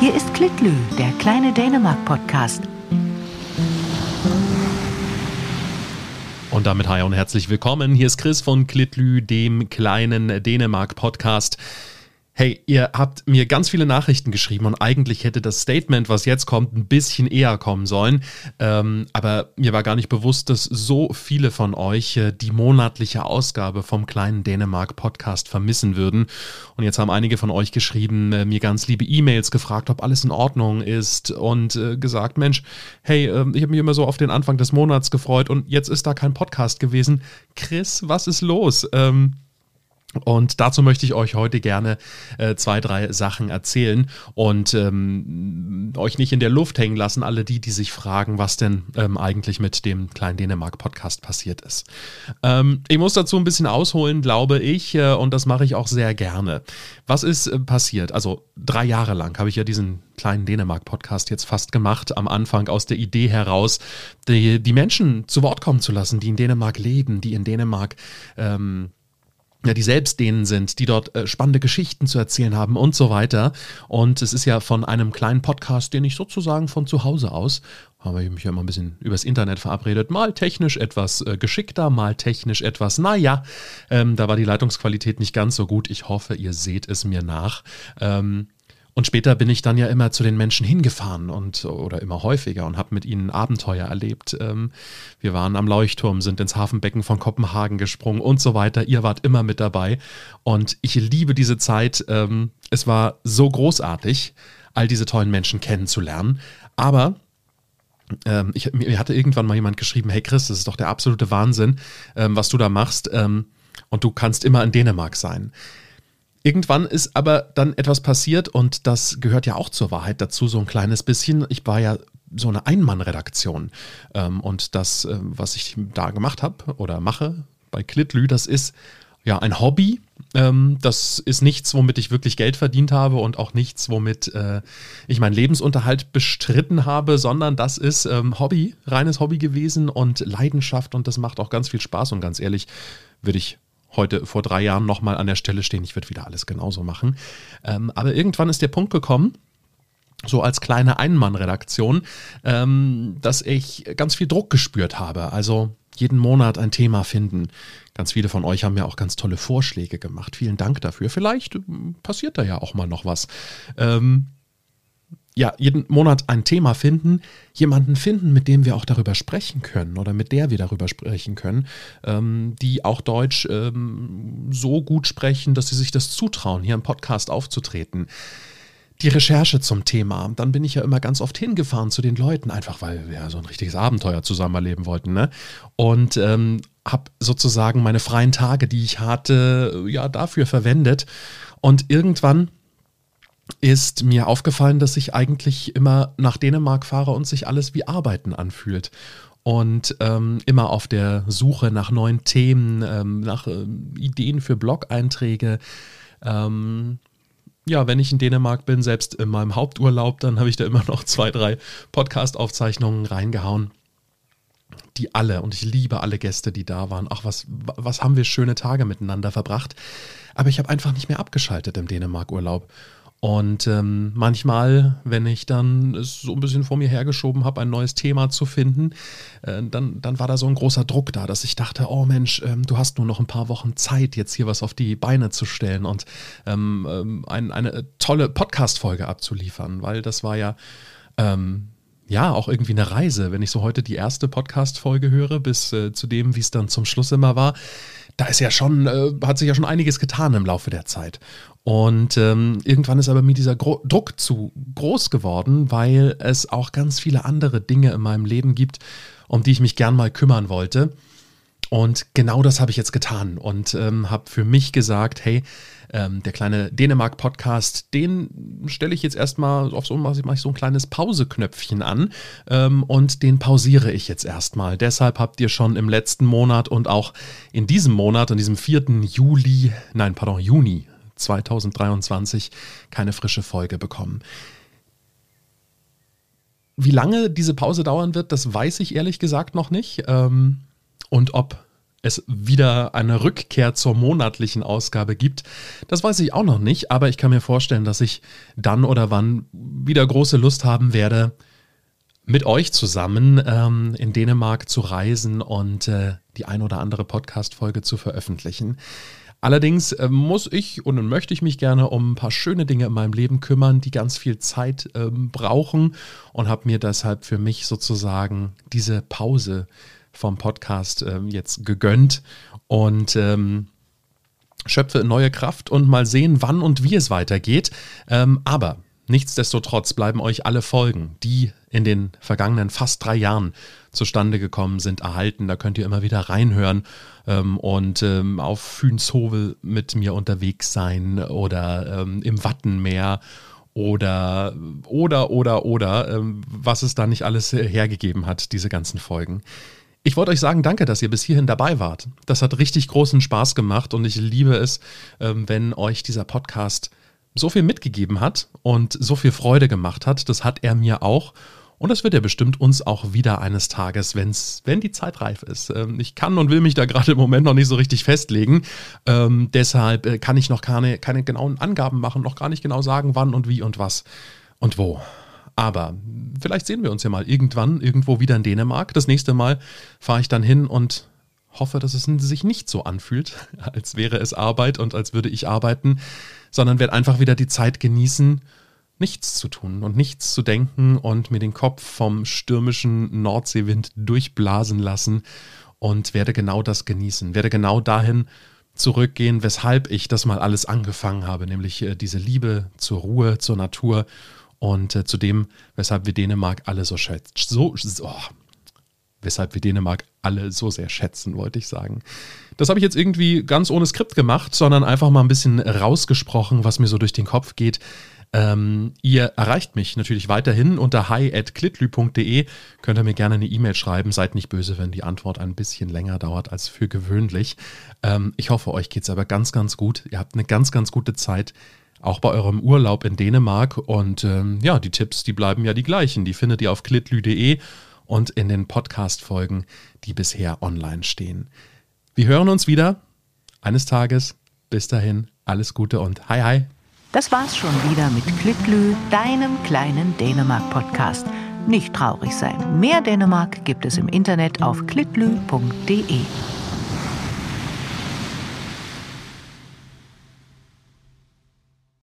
Hier ist Klitlü, der kleine Dänemark-Podcast. Und damit hi und herzlich willkommen. Hier ist Chris von Klitlü, dem kleinen Dänemark-Podcast. Hey, ihr habt mir ganz viele Nachrichten geschrieben und eigentlich hätte das Statement, was jetzt kommt, ein bisschen eher kommen sollen. Ähm, aber mir war gar nicht bewusst, dass so viele von euch äh, die monatliche Ausgabe vom kleinen Dänemark-Podcast vermissen würden. Und jetzt haben einige von euch geschrieben, äh, mir ganz liebe E-Mails gefragt, ob alles in Ordnung ist und äh, gesagt, Mensch, hey, ähm, ich habe mich immer so auf den Anfang des Monats gefreut und jetzt ist da kein Podcast gewesen. Chris, was ist los? Ähm, und dazu möchte ich euch heute gerne äh, zwei, drei Sachen erzählen und ähm, euch nicht in der Luft hängen lassen, alle die, die sich fragen, was denn ähm, eigentlich mit dem kleinen Dänemark-Podcast passiert ist. Ähm, ich muss dazu ein bisschen ausholen, glaube ich, äh, und das mache ich auch sehr gerne. Was ist äh, passiert? Also drei Jahre lang habe ich ja diesen kleinen Dänemark-Podcast jetzt fast gemacht, am Anfang aus der Idee heraus, die, die Menschen zu Wort kommen zu lassen, die in Dänemark leben, die in Dänemark ähm, ja, die selbst denen sind, die dort äh, spannende Geschichten zu erzählen haben und so weiter. Und es ist ja von einem kleinen Podcast, den ich sozusagen von zu Hause aus, habe ich mich ja immer ein bisschen übers Internet verabredet, mal technisch etwas äh, geschickter, mal technisch etwas, naja, ähm, da war die Leitungsqualität nicht ganz so gut. Ich hoffe, ihr seht es mir nach. Ähm, und später bin ich dann ja immer zu den Menschen hingefahren und oder immer häufiger und habe mit ihnen Abenteuer erlebt. Ähm, wir waren am Leuchtturm, sind ins Hafenbecken von Kopenhagen gesprungen und so weiter. Ihr wart immer mit dabei und ich liebe diese Zeit. Ähm, es war so großartig, all diese tollen Menschen kennenzulernen. Aber ähm, ich, mir hatte irgendwann mal jemand geschrieben: Hey Chris, das ist doch der absolute Wahnsinn, was du da machst. und du kannst immer in Dänemark sein. Irgendwann ist aber dann etwas passiert und das gehört ja auch zur Wahrheit dazu, so ein kleines bisschen. Ich war ja so eine Einmannredaktion ähm, und das, äh, was ich da gemacht habe oder mache bei Klitlü, das ist ja ein Hobby. Ähm, das ist nichts, womit ich wirklich Geld verdient habe und auch nichts, womit äh, ich meinen Lebensunterhalt bestritten habe, sondern das ist ähm, Hobby, reines Hobby gewesen und Leidenschaft und das macht auch ganz viel Spaß und ganz ehrlich würde ich heute vor drei Jahren nochmal an der Stelle stehen. Ich würde wieder alles genauso machen. Ähm, aber irgendwann ist der Punkt gekommen, so als kleine Einmannredaktion, ähm, dass ich ganz viel Druck gespürt habe. Also jeden Monat ein Thema finden. Ganz viele von euch haben ja auch ganz tolle Vorschläge gemacht. Vielen Dank dafür. Vielleicht ähm, passiert da ja auch mal noch was. Ähm, ja, jeden Monat ein Thema finden, jemanden finden, mit dem wir auch darüber sprechen können oder mit der wir darüber sprechen können, ähm, die auch Deutsch ähm, so gut sprechen, dass sie sich das zutrauen, hier im Podcast aufzutreten. Die Recherche zum Thema, dann bin ich ja immer ganz oft hingefahren zu den Leuten, einfach weil wir ja so ein richtiges Abenteuer zusammen erleben wollten, ne? Und ähm, habe sozusagen meine freien Tage, die ich hatte, ja dafür verwendet. Und irgendwann ist mir aufgefallen, dass ich eigentlich immer nach Dänemark fahre und sich alles wie Arbeiten anfühlt. Und ähm, immer auf der Suche nach neuen Themen, ähm, nach äh, Ideen für Blog-Einträge. Ähm, ja, wenn ich in Dänemark bin, selbst in meinem Haupturlaub, dann habe ich da immer noch zwei, drei Podcast-Aufzeichnungen reingehauen. Die alle, und ich liebe alle Gäste, die da waren. Ach, was, was haben wir schöne Tage miteinander verbracht. Aber ich habe einfach nicht mehr abgeschaltet im Dänemark-Urlaub. Und ähm, manchmal, wenn ich dann es so ein bisschen vor mir hergeschoben habe, ein neues Thema zu finden, äh, dann, dann war da so ein großer Druck da, dass ich dachte, oh Mensch, ähm, du hast nur noch ein paar Wochen Zeit, jetzt hier was auf die Beine zu stellen und ähm, ähm ein, eine tolle Podcast-Folge abzuliefern, weil das war ja ähm, ja, auch irgendwie eine Reise. Wenn ich so heute die erste Podcast-Folge höre, bis äh, zu dem, wie es dann zum Schluss immer war, da ist ja schon, äh, hat sich ja schon einiges getan im Laufe der Zeit. Und ähm, irgendwann ist aber mir dieser Gro Druck zu groß geworden, weil es auch ganz viele andere Dinge in meinem Leben gibt, um die ich mich gern mal kümmern wollte. Und genau das habe ich jetzt getan und ähm, habe für mich gesagt, hey, ähm, der kleine Dänemark-Podcast, den stelle ich jetzt erstmal auf so, mache ich so ein kleines Pauseknöpfchen an ähm, und den pausiere ich jetzt erstmal. Deshalb habt ihr schon im letzten Monat und auch in diesem Monat, in diesem 4. Juli, nein, pardon, Juni 2023 keine frische Folge bekommen. Wie lange diese Pause dauern wird, das weiß ich ehrlich gesagt noch nicht. Ähm, und ob es wieder eine Rückkehr zur monatlichen Ausgabe gibt. Das weiß ich auch noch nicht, aber ich kann mir vorstellen, dass ich dann oder wann wieder große Lust haben werde, mit euch zusammen ähm, in Dänemark zu reisen und äh, die ein oder andere Podcast-Folge zu veröffentlichen. Allerdings äh, muss ich und möchte ich mich gerne um ein paar schöne Dinge in meinem Leben kümmern, die ganz viel Zeit ähm, brauchen und habe mir deshalb für mich sozusagen diese Pause vom Podcast ähm, jetzt gegönnt und ähm, schöpfe neue Kraft und mal sehen, wann und wie es weitergeht. Ähm, aber nichtsdestotrotz bleiben euch alle Folgen, die in den vergangenen fast drei Jahren zustande gekommen sind, erhalten. Da könnt ihr immer wieder reinhören ähm, und ähm, auf Fünshovel mit mir unterwegs sein oder ähm, im Wattenmeer oder oder oder oder ähm, was es da nicht alles hergegeben hat, diese ganzen Folgen. Ich wollte euch sagen, danke, dass ihr bis hierhin dabei wart. Das hat richtig großen Spaß gemacht und ich liebe es, ähm, wenn euch dieser Podcast so viel mitgegeben hat und so viel Freude gemacht hat. Das hat er mir auch. Und das wird er bestimmt uns auch wieder eines Tages, wenn's, wenn die Zeit reif ist. Ähm, ich kann und will mich da gerade im Moment noch nicht so richtig festlegen. Ähm, deshalb äh, kann ich noch keine, keine genauen Angaben machen, noch gar nicht genau sagen, wann und wie und was und wo. Aber vielleicht sehen wir uns ja mal irgendwann irgendwo wieder in Dänemark. Das nächste Mal fahre ich dann hin und hoffe, dass es sich nicht so anfühlt, als wäre es Arbeit und als würde ich arbeiten, sondern werde einfach wieder die Zeit genießen, nichts zu tun und nichts zu denken und mir den Kopf vom stürmischen Nordseewind durchblasen lassen und werde genau das genießen, werde genau dahin zurückgehen, weshalb ich das mal alles angefangen habe, nämlich äh, diese Liebe zur Ruhe, zur Natur und äh, zu dem, weshalb wir Dänemark alle so schätzen. So, so, weshalb wir Dänemark alle so sehr schätzen, wollte ich sagen. Das habe ich jetzt irgendwie ganz ohne Skript gemacht, sondern einfach mal ein bisschen rausgesprochen, was mir so durch den Kopf geht. Ähm, ihr erreicht mich natürlich weiterhin unter hi.klitlü.de. Könnt ihr mir gerne eine E-Mail schreiben. Seid nicht böse, wenn die Antwort ein bisschen länger dauert als für gewöhnlich. Ähm, ich hoffe, euch geht es aber ganz, ganz gut. Ihr habt eine ganz, ganz gute Zeit auch bei eurem Urlaub in Dänemark. Und ähm, ja, die Tipps, die bleiben ja die gleichen. Die findet ihr auf klitlü.de und in den Podcast-Folgen, die bisher online stehen. Wir hören uns wieder eines Tages. Bis dahin, alles Gute und hi hi. Das war's schon wieder mit Klitlü, deinem kleinen Dänemark-Podcast. Nicht traurig sein. Mehr Dänemark gibt es im Internet auf klitlü.de.